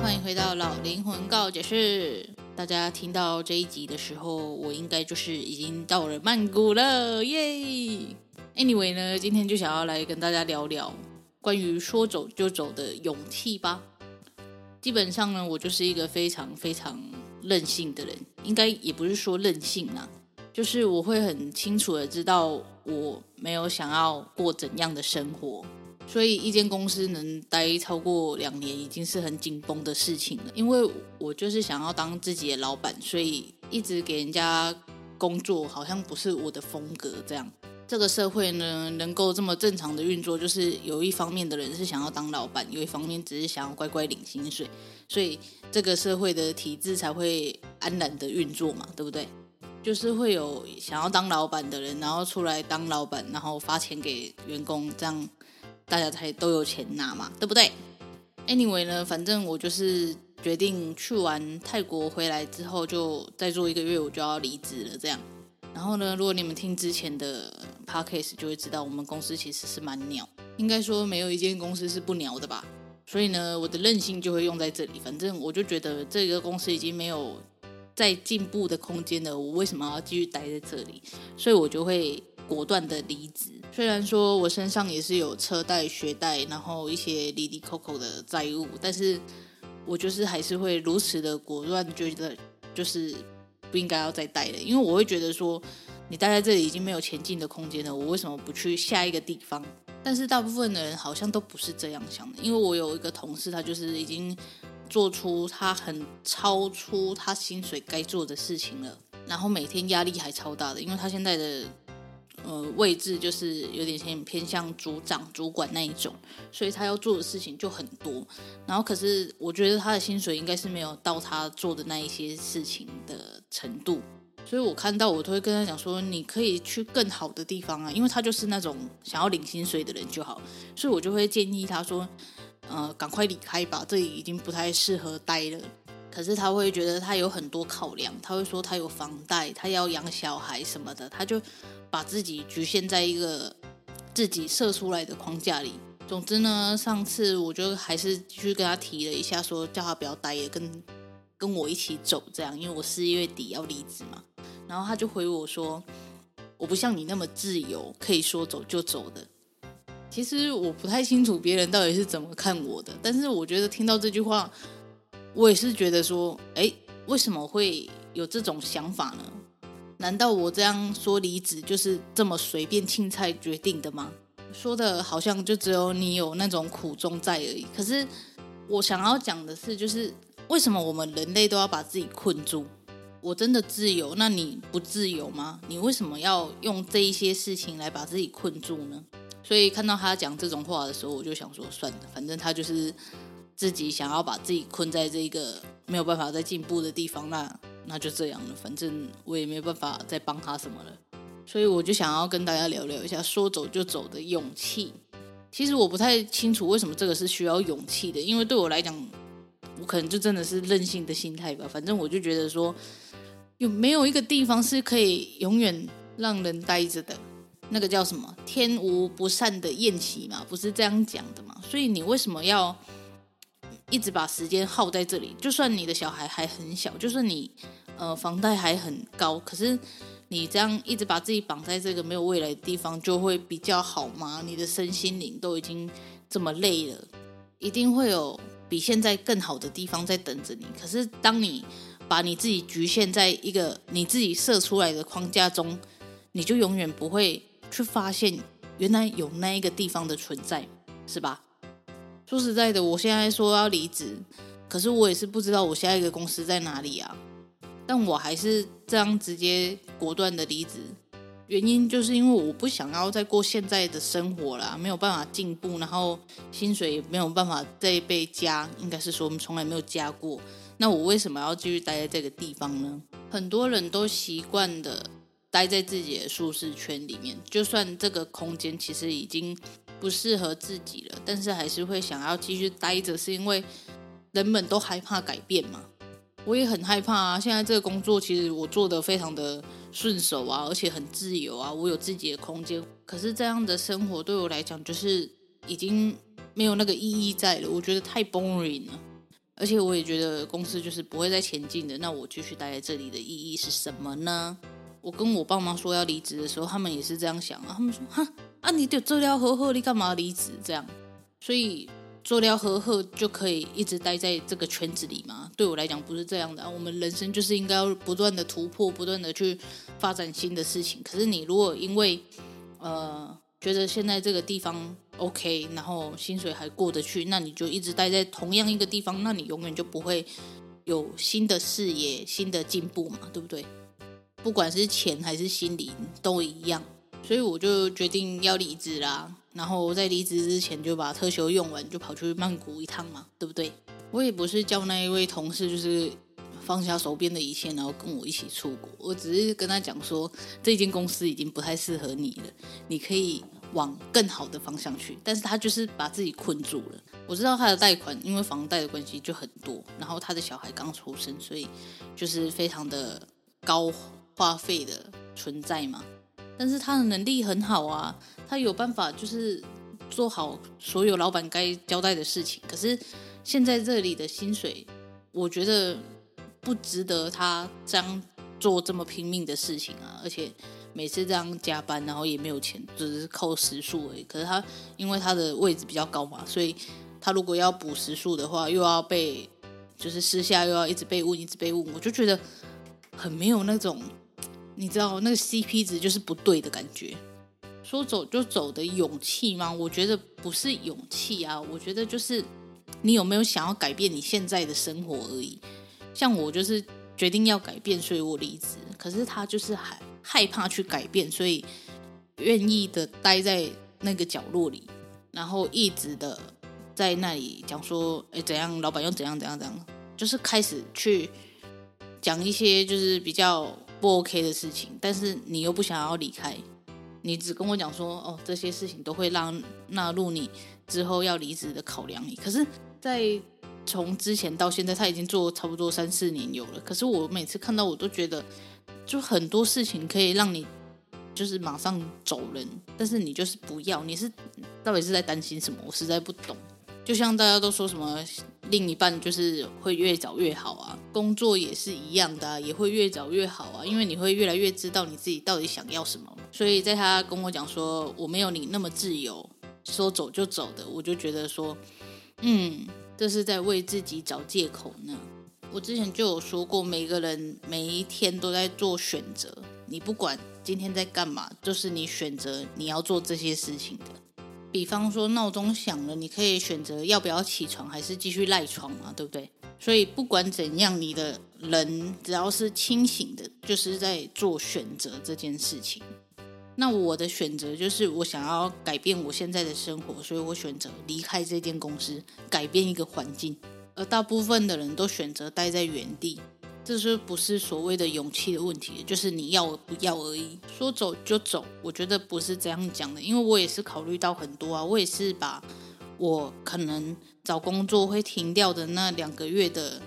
欢迎回到老灵魂告解室，大家听到这一集的时候，我应该就是已经到了曼谷了，耶！Anyway 呢，今天就想要来跟大家聊聊关于说走就走的勇气吧。基本上呢，我就是一个非常非常任性的人，应该也不是说任性啊，就是我会很清楚的知道我没有想要过怎样的生活。所以，一间公司能待超过两年已经是很紧绷的事情了。因为我就是想要当自己的老板，所以一直给人家工作，好像不是我的风格。这样，这个社会呢，能够这么正常的运作，就是有一方面的人是想要当老板，有一方面只是想要乖乖领薪水，所以这个社会的体制才会安然的运作嘛，对不对？就是会有想要当老板的人，然后出来当老板，然后发钱给员工，这样。大家才都有钱拿嘛，对不对？Anyway 呢，反正我就是决定去完泰国回来之后，就再做一个月，我就要离职了。这样，然后呢，如果你们听之前的 podcast 就会知道，我们公司其实是蛮鸟，应该说没有一间公司是不鸟的吧。所以呢，我的任性就会用在这里。反正我就觉得这个公司已经没有再进步的空间了，我为什么要继续待在这里？所以我就会果断的离职。虽然说我身上也是有车贷、学贷，然后一些哩哩抠抠的债务，但是我就是还是会如此的果断，觉得就是不应该要再贷了，因为我会觉得说，你待在这里已经没有前进的空间了，我为什么不去下一个地方？但是大部分的人好像都不是这样想的，因为我有一个同事，他就是已经做出他很超出他薪水该做的事情了，然后每天压力还超大的，因为他现在的。呃，位置就是有点偏偏向组长、主管那一种，所以他要做的事情就很多。然后，可是我觉得他的薪水应该是没有到他做的那一些事情的程度，所以我看到我都会跟他讲说，你可以去更好的地方啊，因为他就是那种想要领薪水的人就好，所以我就会建议他说，呃，赶快离开吧，这里已经不太适合待了。可是他会觉得他有很多考量，他会说他有房贷，他要养小孩什么的，他就。把自己局限在一个自己设出来的框架里。总之呢，上次我就还是去跟他提了一下，说叫他不要待，也跟跟我一起走，这样，因为我四月底要离职嘛。然后他就回我说，我不像你那么自由，可以说走就走的。其实我不太清楚别人到底是怎么看我的，但是我觉得听到这句话，我也是觉得说，哎，为什么会有这种想法呢？难道我这样说离职就是这么随便青菜决定的吗？说的好像就只有你有那种苦衷在而已。可是我想要讲的是，就是为什么我们人类都要把自己困住？我真的自由，那你不自由吗？你为什么要用这一些事情来把自己困住呢？所以看到他讲这种话的时候，我就想说，算了，反正他就是自己想要把自己困在这个没有办法再进步的地方，那。那就这样了，反正我也没有办法再帮他什么了，所以我就想要跟大家聊聊一下说走就走的勇气。其实我不太清楚为什么这个是需要勇气的，因为对我来讲，我可能就真的是任性的心态吧。反正我就觉得说，有没有一个地方是可以永远让人待着的？那个叫什么“天无不散的宴席”嘛，不是这样讲的嘛？所以你为什么要一直把时间耗在这里？就算你的小孩还很小，就算你呃房贷还很高，可是你这样一直把自己绑在这个没有未来的地方，就会比较好吗？你的身心灵都已经这么累了，一定会有比现在更好的地方在等着你。可是当你把你自己局限在一个你自己设出来的框架中，你就永远不会去发现原来有那一个地方的存在，是吧？说实在的，我现在说要离职，可是我也是不知道我下一个公司在哪里啊。但我还是这样直接果断的离职，原因就是因为我不想要再过现在的生活啦，没有办法进步，然后薪水也没有办法再被加，应该是说我们从来没有加过。那我为什么要继续待在这个地方呢？很多人都习惯的待在自己的舒适圈里面，就算这个空间其实已经不适合自己了，但是还是会想要继续待着，是因为人们都害怕改变嘛。我也很害怕啊！现在这个工作其实我做得非常的顺手啊，而且很自由啊，我有自己的空间。可是这样的生活对我来讲，就是已经没有那个意义在了。我觉得太 boring 了。而且我也觉得公司就是不会再前进的，那我继续待在这里的意义是什么呢？我跟我爸妈说要离职的时候，他们也是这样想啊。他们说：“哈啊，你得做了呵呵，你干嘛离职？”这样，所以做了呵呵就可以一直待在这个圈子里吗？对我来讲不是这样的啊。我们人生就是应该要不断的突破，不断的去发展新的事情。可是你如果因为呃觉得现在这个地方，OK，然后薪水还过得去，那你就一直待在同样一个地方，那你永远就不会有新的视野、新的进步嘛，对不对？不管是钱还是心灵都一样，所以我就决定要离职啦。然后在离职之前就把特休用完，就跑去曼谷一趟嘛，对不对？我也不是叫那一位同事就是放下手边的一切，然后跟我一起出国，我只是跟他讲说，这间公司已经不太适合你了，你可以。往更好的方向去，但是他就是把自己困住了。我知道他的贷款因为房贷的关系就很多，然后他的小孩刚出生，所以就是非常的高花费的存在嘛。但是他的能力很好啊，他有办法就是做好所有老板该交代的事情。可是现在这里的薪水，我觉得不值得他这样做这么拼命的事情啊，而且。每次这样加班，然后也没有钱，只是扣时数而已。可是他因为他的位置比较高嘛，所以他如果要补时数的话，又要被就是私下又要一直被问，一直被问，我就觉得很没有那种你知道那个 CP 值就是不对的感觉。说走就走的勇气吗？我觉得不是勇气啊，我觉得就是你有没有想要改变你现在的生活而已。像我就是决定要改变，所以我离职。可是他就是害。害怕去改变，所以愿意的待在那个角落里，然后一直的在那里讲说，哎，怎样，老板又怎样怎样怎样，就是开始去讲一些就是比较不 OK 的事情，但是你又不想要离开，你只跟我讲说，哦，这些事情都会让纳入你之后要离职的考量里。可是，在从之前到现在，他已经做差不多三四年有了，可是我每次看到我都觉得。就很多事情可以让你就是马上走人，但是你就是不要。你是到底是在担心什么？我实在不懂。就像大家都说什么另一半就是会越早越好啊，工作也是一样的，也会越早越好啊，因为你会越来越知道你自己到底想要什么。所以在他跟我讲说我没有你那么自由，说走就走的，我就觉得说，嗯，这是在为自己找借口呢。我之前就有说过，每个人每一天都在做选择。你不管今天在干嘛，就是你选择你要做这些事情的。比方说闹钟响了，你可以选择要不要起床，还是继续赖床嘛，对不对？所以不管怎样，你的人只要是清醒的，就是在做选择这件事情。那我的选择就是我想要改变我现在的生活，所以我选择离开这间公司，改变一个环境。而大部分的人都选择待在原地，这是不是所谓的勇气的问题？就是你要不要而已。说走就走，我觉得不是这样讲的，因为我也是考虑到很多啊，我也是把我可能找工作会停掉的那两个月的，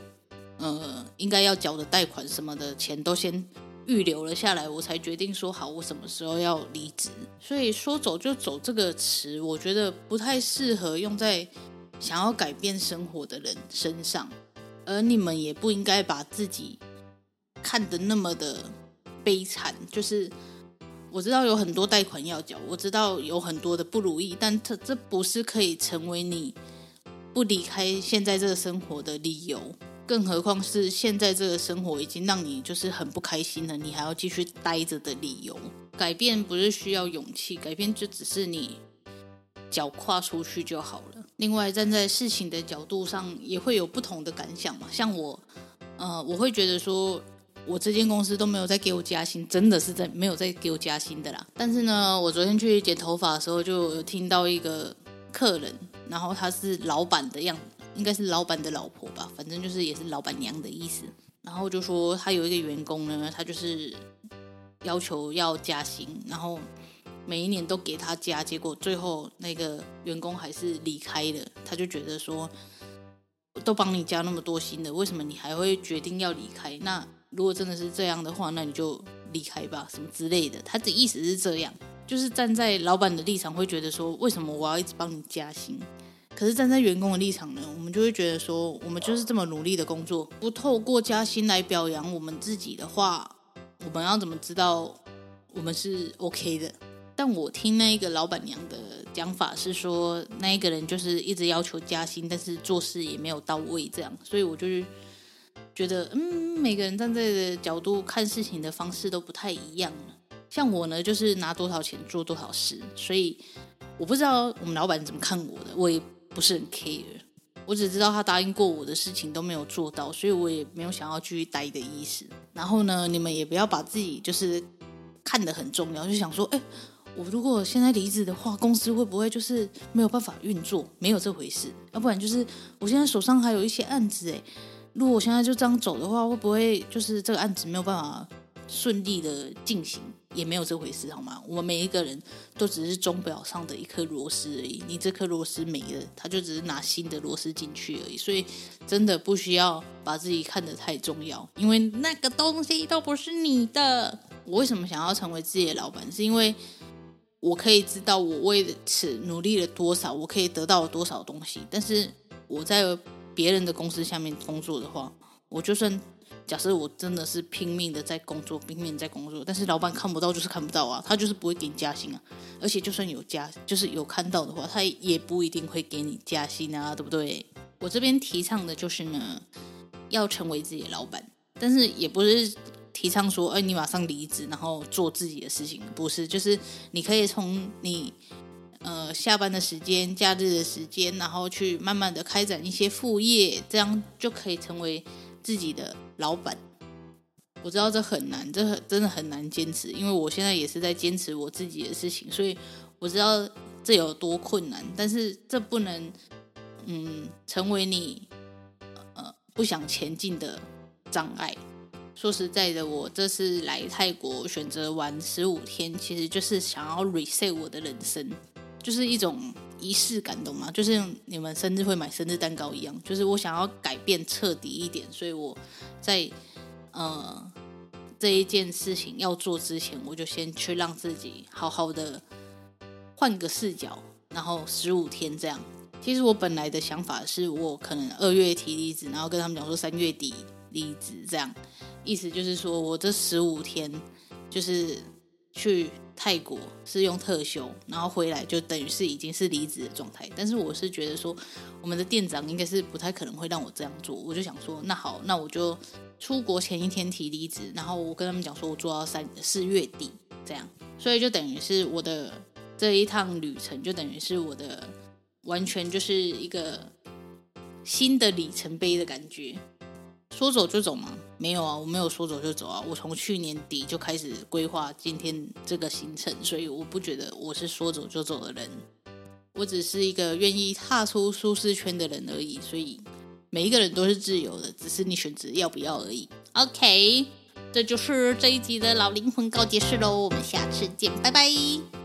呃，应该要缴的贷款什么的钱都先预留了下来，我才决定说好我什么时候要离职。所以说走就走这个词，我觉得不太适合用在想要改变生活的人身上，而你们也不应该把自己看得那么的悲惨。就是我知道有很多贷款要缴，我知道有很多的不如意，但这这不是可以成为你不离开现在这个生活的理由。更何况是现在这个生活已经让你就是很不开心了，你还要继续待着的理由。改变不是需要勇气，改变就只是你脚跨出去就好了。另外，站在事情的角度上，也会有不同的感想嘛。像我，呃，我会觉得说，我这间公司都没有再给我加薪，真的是在没有再给我加薪的啦。但是呢，我昨天去剪头发的时候，就有听到一个客人，然后他是老板的样子。应该是老板的老婆吧，反正就是也是老板娘的意思。然后就说他有一个员工呢，他就是要求要加薪，然后每一年都给他加，结果最后那个员工还是离开了。他就觉得说，都帮你加那么多薪了，为什么你还会决定要离开？那如果真的是这样的话，那你就离开吧，什么之类的。他的意思是这样，就是站在老板的立场会觉得说，为什么我要一直帮你加薪？可是站在员工的立场呢，我们就会觉得说，我们就是这么努力的工作，不透过加薪来表扬我们自己的话，我们要怎么知道我们是 OK 的？但我听那一个老板娘的讲法是说，那一个人就是一直要求加薪，但是做事也没有到位，这样，所以我就觉得，嗯，每个人站在的角度看事情的方式都不太一样。像我呢，就是拿多少钱做多少事，所以我不知道我们老板怎么看我的，我也。不是很 care，我只知道他答应过我的事情都没有做到，所以我也没有想要继续待的意思。然后呢，你们也不要把自己就是看得很重要，就想说，哎，我如果现在离职的话，公司会不会就是没有办法运作？没有这回事。要不然就是我现在手上还有一些案子，哎，如果我现在就这样走的话，会不会就是这个案子没有办法顺利的进行？也没有这回事，好吗？我们每一个人都只是钟表上的一颗螺丝而已。你这颗螺丝没了，他就只是拿新的螺丝进去而已。所以真的不需要把自己看得太重要，因为那个东西都不是你的。我为什么想要成为自己的老板？是因为我可以知道我为此努力了多少，我可以得到多少东西。但是我在别人的公司下面工作的话，我就算。假设我真的是拼命的在工作，拼命在工作，但是老板看不到就是看不到啊，他就是不会给你加薪啊。而且就算有加，就是有看到的话，他也不一定会给你加薪啊，对不对？我这边提倡的就是呢，要成为自己的老板，但是也不是提倡说，哎，你马上离职，然后做自己的事情，不是，就是你可以从你呃下班的时间、假日的时间，然后去慢慢的开展一些副业，这样就可以成为自己的。老板，我知道这很难，这很真的很难坚持，因为我现在也是在坚持我自己的事情，所以我知道这有多困难。但是这不能，嗯，成为你呃不想前进的障碍。说实在的，我这次来泰国选择玩十五天，其实就是想要 reset 我的人生，就是一种。仪式感，懂吗？就是你们生日会买生日蛋糕一样，就是我想要改变彻底一点，所以我在呃这一件事情要做之前，我就先去让自己好好的换个视角，然后十五天这样。其实我本来的想法是我可能二月提离职，然后跟他们讲说三月底离职这样，意思就是说我这十五天就是去。泰国是用特休，然后回来就等于是已经是离职的状态。但是我是觉得说，我们的店长应该是不太可能会让我这样做。我就想说，那好，那我就出国前一天提离职，然后我跟他们讲说我做到三四月底这样，所以就等于是我的这一趟旅程，就等于是我的完全就是一个新的里程碑的感觉。说走就走吗？没有啊，我没有说走就走啊。我从去年底就开始规划今天这个行程，所以我不觉得我是说走就走的人。我只是一个愿意踏出舒适圈的人而已。所以每一个人都是自由的，只是你选择要不要而已。OK，这就是这一集的老灵魂告解室喽。我们下次见，拜拜。